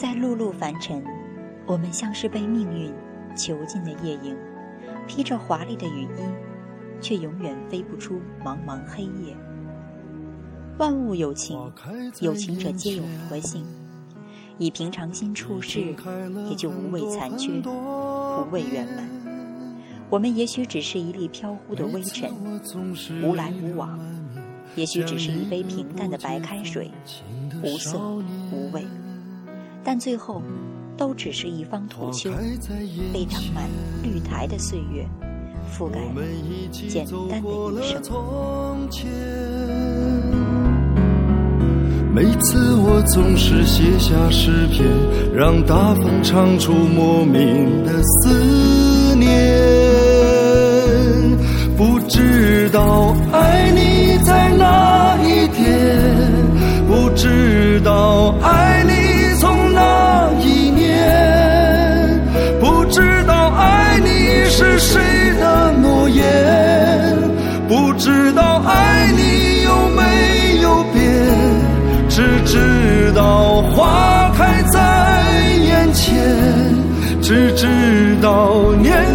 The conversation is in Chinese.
在碌碌凡尘，我们像是被命运囚禁的夜莺，披着华丽的雨衣，却永远飞不出茫茫黑夜。万物有情，有情者皆有佛性。以平常心处事，也就无畏残缺，无畏圆满。我们也许只是一粒飘忽的微尘，无来无往；也许只是一杯平淡的白开水，无色无味。但最后，都只是一方土丘，被长满绿苔的岁月覆盖了简单的一生。每次我总是写下诗篇，让大风唱出莫名的思念。不知道爱你在哪一天，不知道爱不知道爱你有没有变。只知道花开在眼前，只知道年。